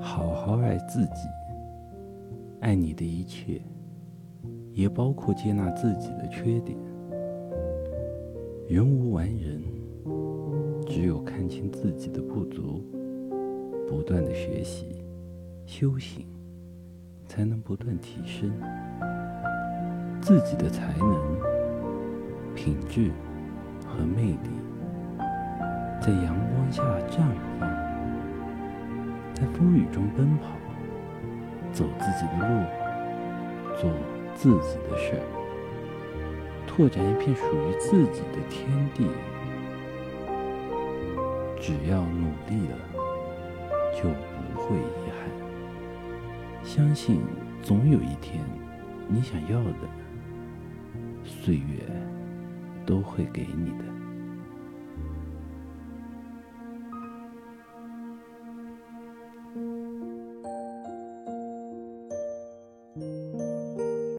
好好爱自己，爱你的一切，也包括接纳自己的缺点。人无完人，只有看清自己的不足，不断的学习、修行，才能不断提升自己的才能、品质和魅力，在阳光下绽放，在风雨中奔跑，走自己的路，做自己的事。拓展一片属于自己的天地，只要努力了，就不会遗憾。相信总有一天，你想要的岁月都会给你的。